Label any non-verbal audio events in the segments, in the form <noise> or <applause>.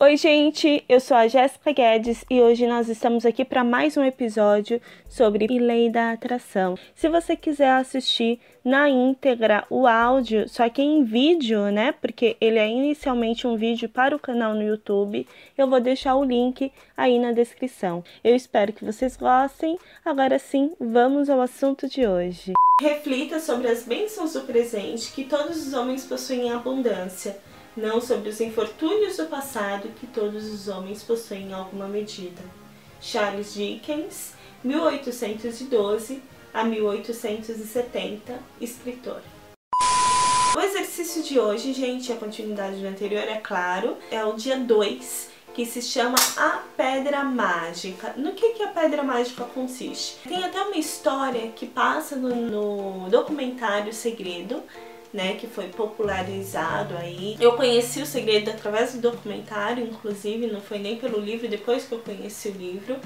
Oi, gente, eu sou a Jéssica Guedes e hoje nós estamos aqui para mais um episódio sobre Lei da Atração. Se você quiser assistir na íntegra o áudio, só que em vídeo, né? Porque ele é inicialmente um vídeo para o canal no YouTube, eu vou deixar o link aí na descrição. Eu espero que vocês gostem. Agora sim, vamos ao assunto de hoje. Reflita sobre as bênçãos do presente que todos os homens possuem em abundância não sobre os infortúnios do passado que todos os homens possuem em alguma medida. Charles Dickens, 1812 a 1870, escritor. O exercício de hoje, gente, a continuidade do anterior, é claro, é o dia 2, que se chama A Pedra Mágica. No que, que a Pedra Mágica consiste? Tem até uma história que passa no, no documentário Segredo, né, que foi popularizado aí. Eu conheci o segredo através do documentário, inclusive, não foi nem pelo livro, depois que eu conheci o livro,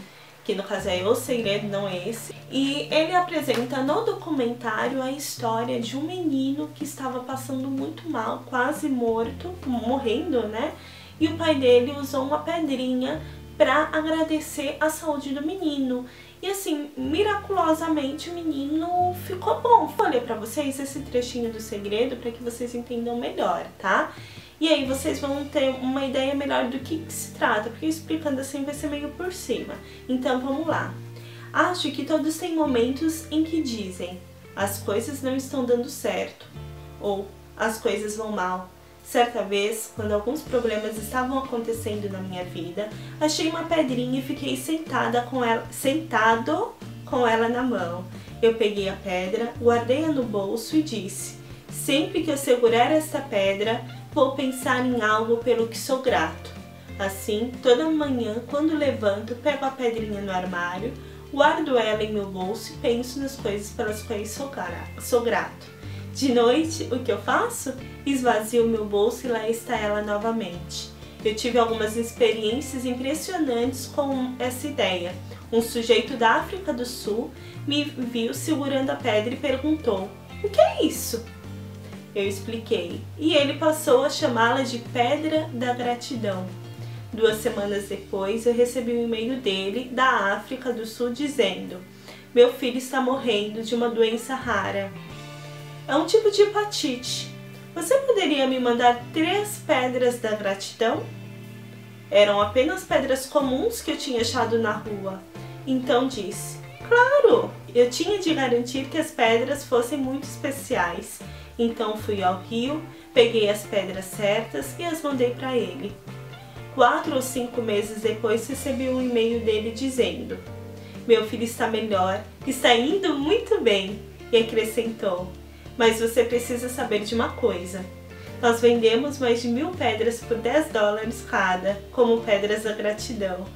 que no caso é O Segredo, não é esse. E ele apresenta no documentário a história de um menino que estava passando muito mal, quase morto, morrendo, né? E o pai dele usou uma pedrinha para agradecer a saúde do menino. E assim, miraculosamente o menino ficou bom. Falei para vocês esse trechinho do segredo para que vocês entendam melhor, tá? E aí vocês vão ter uma ideia melhor do que, que se trata, porque explicando assim vai ser meio por cima. Então vamos lá. Acho que todos têm momentos em que dizem as coisas não estão dando certo ou as coisas vão mal Certa vez, quando alguns problemas estavam acontecendo na minha vida, achei uma pedrinha e fiquei sentada com ela, sentado com ela na mão. Eu peguei a pedra, guardei-a no bolso e disse: Sempre que eu segurar esta pedra, vou pensar em algo pelo que sou grato. Assim, toda manhã, quando levanto, pego a pedrinha no armário, guardo ela em meu bolso e penso nas coisas pelas quais sou grato. De noite, o que eu faço? Esvazio meu bolso e lá está ela novamente. Eu tive algumas experiências impressionantes com essa ideia. Um sujeito da África do Sul me viu segurando a pedra e perguntou: O que é isso? Eu expliquei e ele passou a chamá-la de Pedra da Gratidão. Duas semanas depois, eu recebi um e-mail dele da África do Sul dizendo: Meu filho está morrendo de uma doença rara. É um tipo de hepatite. Você poderia me mandar três pedras da gratidão? Eram apenas pedras comuns que eu tinha achado na rua. Então disse: Claro! Eu tinha de garantir que as pedras fossem muito especiais. Então fui ao rio, peguei as pedras certas e as mandei para ele. Quatro ou cinco meses depois recebi um e-mail dele dizendo: Meu filho está melhor, está indo muito bem. E acrescentou: mas você precisa saber de uma coisa. Nós vendemos mais de mil pedras por 10 dólares cada, como pedras da gratidão.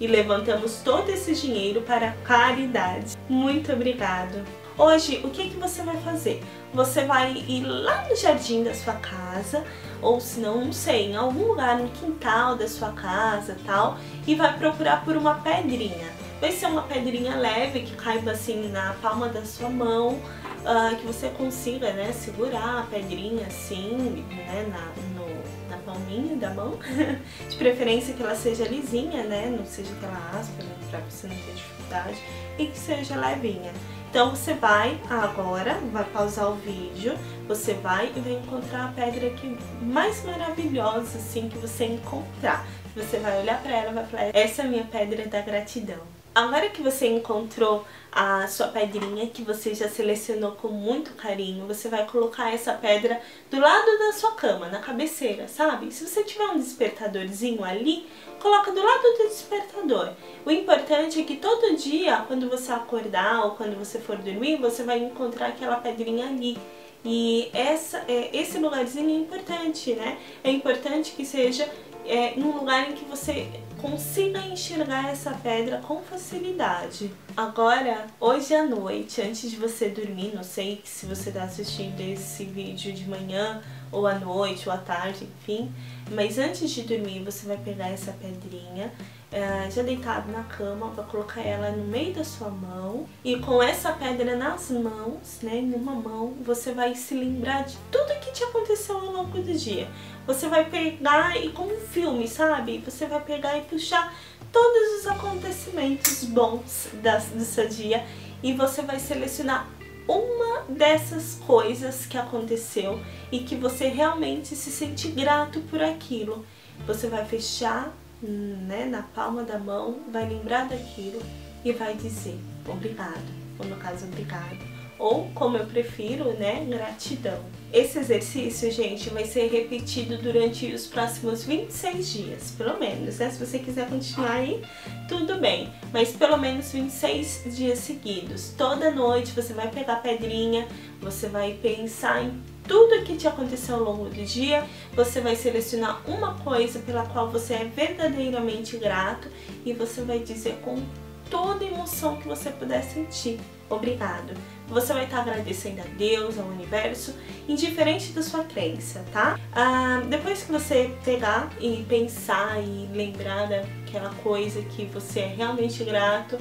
E levantamos todo esse dinheiro para caridade. Muito obrigado. Hoje, o que, que você vai fazer? Você vai ir lá no jardim da sua casa, ou se não, não sei, em algum lugar no quintal da sua casa tal, e vai procurar por uma pedrinha. Vai ser uma pedrinha leve que caiba assim na palma da sua mão, uh, que você consiga né, segurar a pedrinha assim, né, na, no, palminha da mão. <laughs> De preferência que ela seja lisinha, né, não seja aquela áspera, para você não ter dificuldade, e que seja levinha. Então você vai agora, vai pausar o vídeo, você vai e vai encontrar a pedra que mais maravilhosa assim que você encontrar. Você vai olhar para ela e vai falar: "Essa é a minha pedra da gratidão". Agora que você encontrou a sua pedrinha que você já selecionou com muito carinho, você vai colocar essa pedra do lado da sua cama, na cabeceira, sabe? Se você tiver um despertadorzinho ali, coloca do lado do despertador. O importante é que todo dia, quando você acordar ou quando você for dormir, você vai encontrar aquela pedrinha ali. E essa, é, esse lugarzinho é importante, né? É importante que seja é, em um lugar em que você consiga enxergar essa pedra com facilidade. Agora, hoje à noite, antes de você dormir, não sei se você está assistindo esse vídeo de manhã ou à noite, ou à tarde, enfim. Mas antes de dormir, você vai pegar essa pedrinha, é, já deitado na cama, vai colocar ela no meio da sua mão e com essa pedra nas mãos, né, numa mão, você vai se lembrar de tudo que te aconteceu ao longo do dia. Você vai pegar e como um filme, sabe? Você vai pegar e puxar todos os acontecimentos bons das, do seu dia e você vai selecionar uma dessas coisas que aconteceu e que você realmente se sente grato por aquilo. Você vai fechar né, na palma da mão, vai lembrar daquilo e vai dizer obrigado, ou no caso, obrigado ou como eu prefiro, né, gratidão. Esse exercício, gente, vai ser repetido durante os próximos 26 dias, pelo menos, né? Se você quiser continuar aí, tudo bem, mas pelo menos 26 dias seguidos. Toda noite você vai pegar pedrinha, você vai pensar em tudo que te aconteceu ao longo do dia, você vai selecionar uma coisa pela qual você é verdadeiramente grato e você vai dizer com toda emoção que você puder sentir. Obrigado. Você vai estar agradecendo a Deus, ao universo, indiferente da sua crença, tá? Ah, depois que você pegar e pensar e lembrar daquela coisa que você é realmente grato,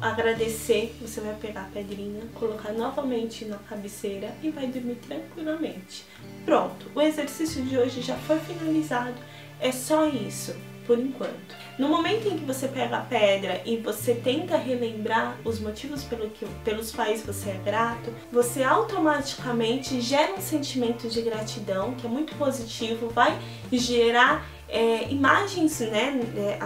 agradecer, você vai pegar a pedrinha, colocar novamente na cabeceira e vai dormir tranquilamente. Pronto, o exercício de hoje já foi finalizado. É só isso por enquanto. No momento em que você pega a pedra e você tenta relembrar os motivos pelo que, pelos quais você é grato, você automaticamente gera um sentimento de gratidão que é muito positivo, vai gerar é, imagens, né, é,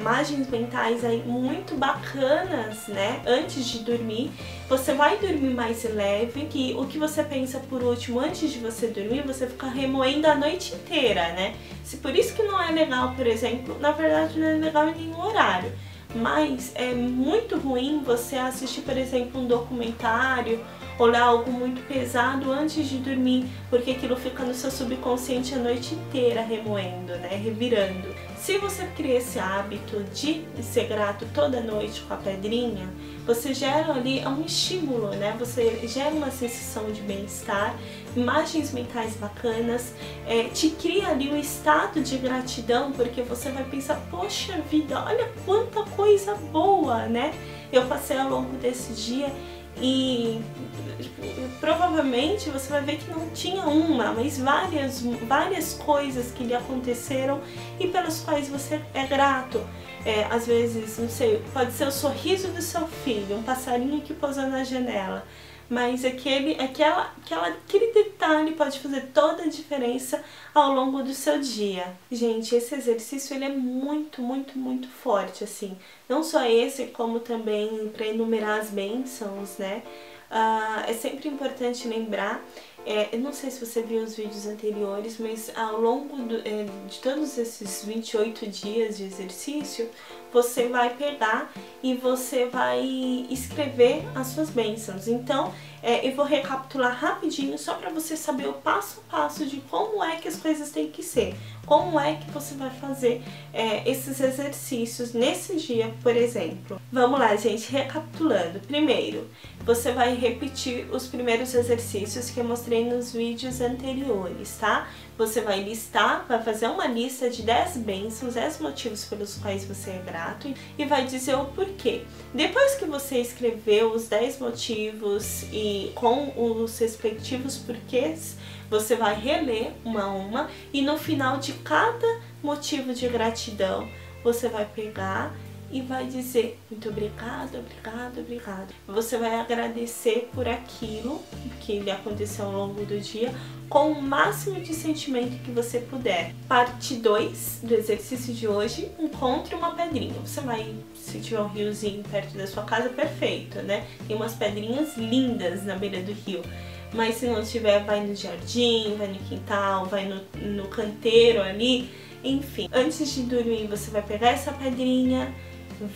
imagens mentais aí muito bacanas, né, antes de dormir. Você vai dormir mais leve, que o que você pensa por último antes de você dormir, você fica remoendo a noite inteira, né? Se por isso que não é legal, por exemplo, na verdade não é legal em nenhum horário. Mas é muito ruim você assistir, por exemplo, um documentário olhar algo muito pesado antes de dormir, porque aquilo fica no seu subconsciente a noite inteira remoendo, né, revirando. Se você cria esse hábito de ser grato toda noite com a pedrinha, você gera ali um estímulo, né? Você gera uma sensação de bem-estar, imagens mentais bacanas, é, te cria ali um estado de gratidão, porque você vai pensar, poxa vida, olha quanta coisa boa, né? Eu passei ao longo desse dia e tipo, provavelmente você vai ver que não tinha uma, mas várias, várias coisas que lhe aconteceram e pelas quais você é grato. É, às vezes, não sei, pode ser o sorriso do seu filho, um passarinho que pousou na janela mas aquele, aquela, aquela, aquele detalhe pode fazer toda a diferença ao longo do seu dia. Gente, esse exercício ele é muito, muito, muito forte, assim. Não só esse, como também para enumerar as bênçãos, né? Uh, é sempre importante lembrar é, eu não sei se você viu os vídeos anteriores, mas ao longo do, é, de todos esses 28 dias de exercício, você vai pegar e você vai escrever as suas bênçãos. Então, é, eu vou recapitular rapidinho só para você saber o passo a passo de como é que as coisas têm que ser. Como é que você vai fazer é, esses exercícios nesse dia, por exemplo? Vamos lá, gente, recapitulando. Primeiro, você vai repetir os primeiros exercícios que eu mostrei nos vídeos anteriores, tá? Você vai listar, vai fazer uma lista de 10 bênçãos, 10 motivos pelos quais você é grato e vai dizer o porquê. Depois que você escreveu os 10 motivos e com os respectivos porquês, você vai reler uma a uma e no final de cada motivo de gratidão você vai pegar e vai dizer muito obrigado, obrigado, obrigado. Você vai agradecer por aquilo que lhe aconteceu ao longo do dia com o máximo de sentimento que você puder. Parte 2 do exercício de hoje, encontre uma pedrinha. Você vai, se tiver um riozinho perto da sua casa, perfeito, né? Tem umas pedrinhas lindas na beira do rio mas se não tiver, vai no jardim, vai no quintal, vai no, no canteiro ali, enfim. Antes de dormir, você vai pegar essa pedrinha,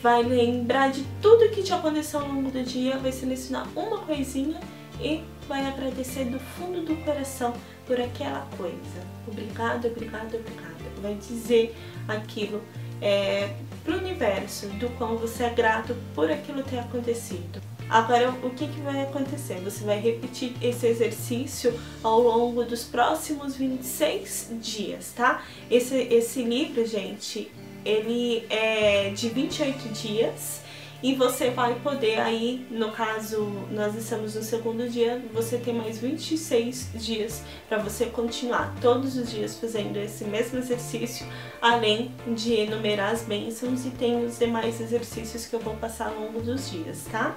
vai lembrar de tudo que te aconteceu ao longo do dia, vai selecionar uma coisinha e vai agradecer do fundo do coração por aquela coisa. Obrigado, obrigado, obrigado. Vai dizer aquilo é, pro universo do quão você é grato por aquilo ter acontecido. Agora, o que, que vai acontecer? Você vai repetir esse exercício ao longo dos próximos 26 dias, tá? Esse, esse livro, gente, ele é de 28 dias e você vai poder aí, no caso, nós estamos no segundo dia, você tem mais 26 dias para você continuar todos os dias fazendo esse mesmo exercício, além de enumerar as bênçãos e tem os demais exercícios que eu vou passar ao longo dos dias, tá?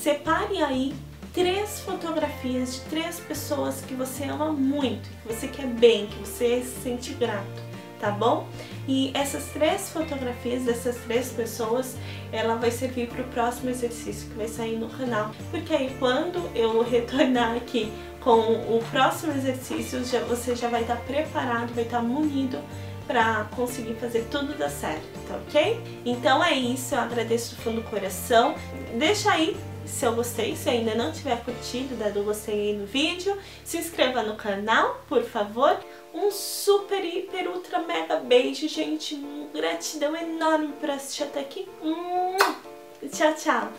Separe aí três fotografias de três pessoas que você ama muito, que você quer bem, que você se sente grato tá bom? E essas três fotografias dessas três pessoas, ela vai servir para o próximo exercício que vai sair no canal. Porque aí quando eu retornar aqui com o próximo exercício, já, você já vai estar tá preparado, vai estar tá munido para conseguir fazer tudo dar certo, tá ok? Então é isso, eu agradeço do fundo do coração. Deixa aí se eu gostei, se ainda não tiver curtido, dado gostei aí no vídeo, se inscreva no canal, por favor. Um super, hiper, ultra, mega beijo, gente. Gratidão enorme por assistir até aqui. Tchau, tchau.